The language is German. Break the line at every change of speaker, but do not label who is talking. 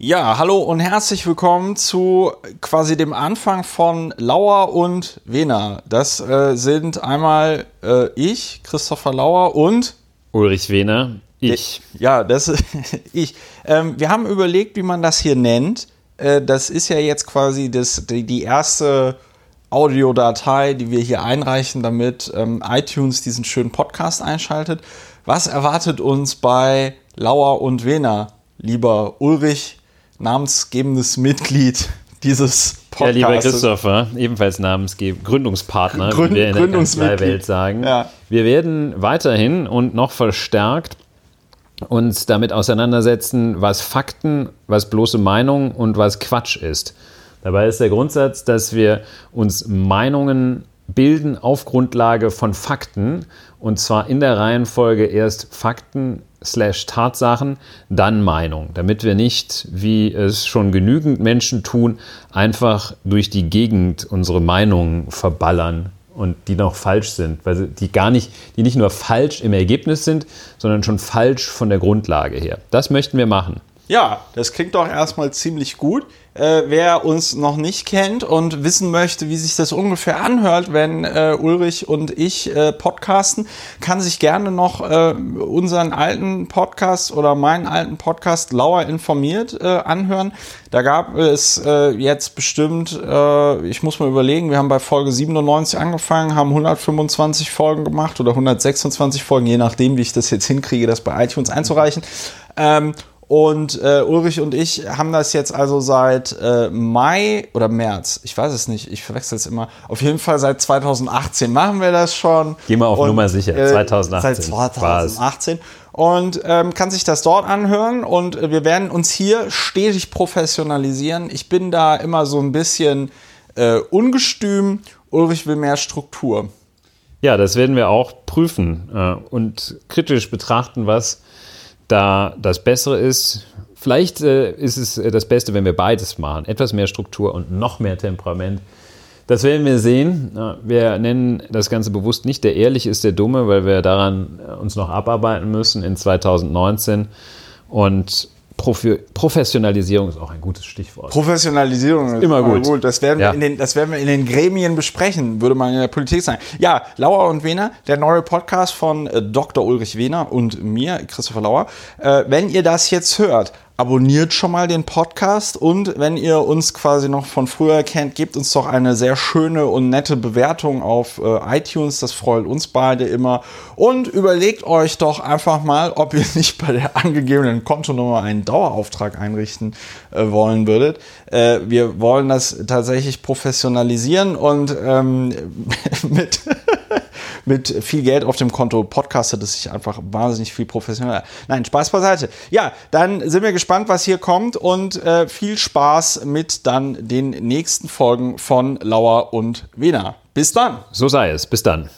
Ja, hallo und herzlich willkommen zu quasi dem Anfang von Lauer und Wena. Das äh, sind einmal äh, ich, Christopher Lauer und
Ulrich Wehner, ich.
Ja, das ich. Ähm, wir haben überlegt, wie man das hier nennt. Äh, das ist ja jetzt quasi das, die, die erste Audiodatei, die wir hier einreichen, damit ähm, iTunes diesen schönen Podcast einschaltet. Was erwartet uns bei Lauer und Wena, lieber Ulrich? Namensgebendes Mitglied dieses
Podcasts. Ja, lieber Christopher, ebenfalls namensgebend, Gründungspartner,
Gründ,
wie wir
in der
Welt sagen. Ja. Wir werden weiterhin und noch verstärkt uns damit auseinandersetzen, was Fakten, was bloße Meinung und was Quatsch ist. Dabei ist der Grundsatz, dass wir uns Meinungen bilden auf Grundlage von Fakten und zwar in der Reihenfolge erst Fakten, slash Tatsachen, dann Meinung, damit wir nicht, wie es schon genügend Menschen tun, einfach durch die Gegend unsere Meinungen verballern und die noch falsch sind, weil die gar nicht, die nicht nur falsch im Ergebnis sind, sondern schon falsch von der Grundlage her. Das möchten wir machen.
Ja, das klingt doch erstmal ziemlich gut. Äh, wer uns noch nicht kennt und wissen möchte, wie sich das ungefähr anhört, wenn äh, Ulrich und ich äh, podcasten, kann sich gerne noch äh, unseren alten Podcast oder meinen alten Podcast Lauer informiert äh, anhören. Da gab es äh, jetzt bestimmt, ich muss mal überlegen, wir haben bei Folge 97 angefangen, haben 125 Folgen gemacht oder 126 Folgen, je nachdem, wie ich das jetzt hinkriege, das bei iTunes einzureichen. Ähm, und äh, Ulrich und ich haben das jetzt also seit äh, Mai oder März, ich weiß es nicht, ich verwechsel es immer. Auf jeden Fall seit 2018 machen wir das schon.
Geh mal auf und, Nummer sicher, 2018.
Äh, seit 2018. Und ähm, kann sich das dort anhören und äh, wir werden uns hier stetig professionalisieren. Ich bin da immer so ein bisschen äh, ungestüm. Ulrich will mehr Struktur.
Ja, das werden wir auch prüfen äh, und kritisch betrachten, was da das Bessere ist, vielleicht äh, ist es äh, das Beste, wenn wir beides machen. Etwas mehr Struktur und noch mehr Temperament. Das werden wir sehen. Wir nennen das Ganze bewusst nicht der Ehrliche ist der Dumme, weil wir daran äh, uns noch abarbeiten müssen in 2019. Und Profi Professionalisierung ist auch ein gutes Stichwort.
Professionalisierung ist immer gut. gut. Das, werden ja. wir in den, das werden wir in den Gremien besprechen, würde man in der Politik sagen. Ja, Lauer und Wehner, der neue Podcast von äh, Dr. Ulrich Wehner und mir, Christopher Lauer. Äh, wenn ihr das jetzt hört, abonniert schon mal den Podcast und wenn ihr uns quasi noch von früher kennt, gebt uns doch eine sehr schöne und nette Bewertung auf äh, iTunes. Das freut uns beide immer. Und überlegt euch doch einfach mal, ob ihr nicht bei der angegebenen Kontonummer einen Dauerauftrag einrichten äh, wollen würdet. Äh, wir wollen das tatsächlich professionalisieren und ähm, mit mit viel Geld auf dem Konto podcastet es sich einfach wahnsinnig viel professioneller. Nein, Spaß beiseite. Ja, dann sind wir gespannt, was hier kommt und äh, viel Spaß mit dann den nächsten Folgen von Lauer und Wiener. Bis dann.
So sei es. Bis dann.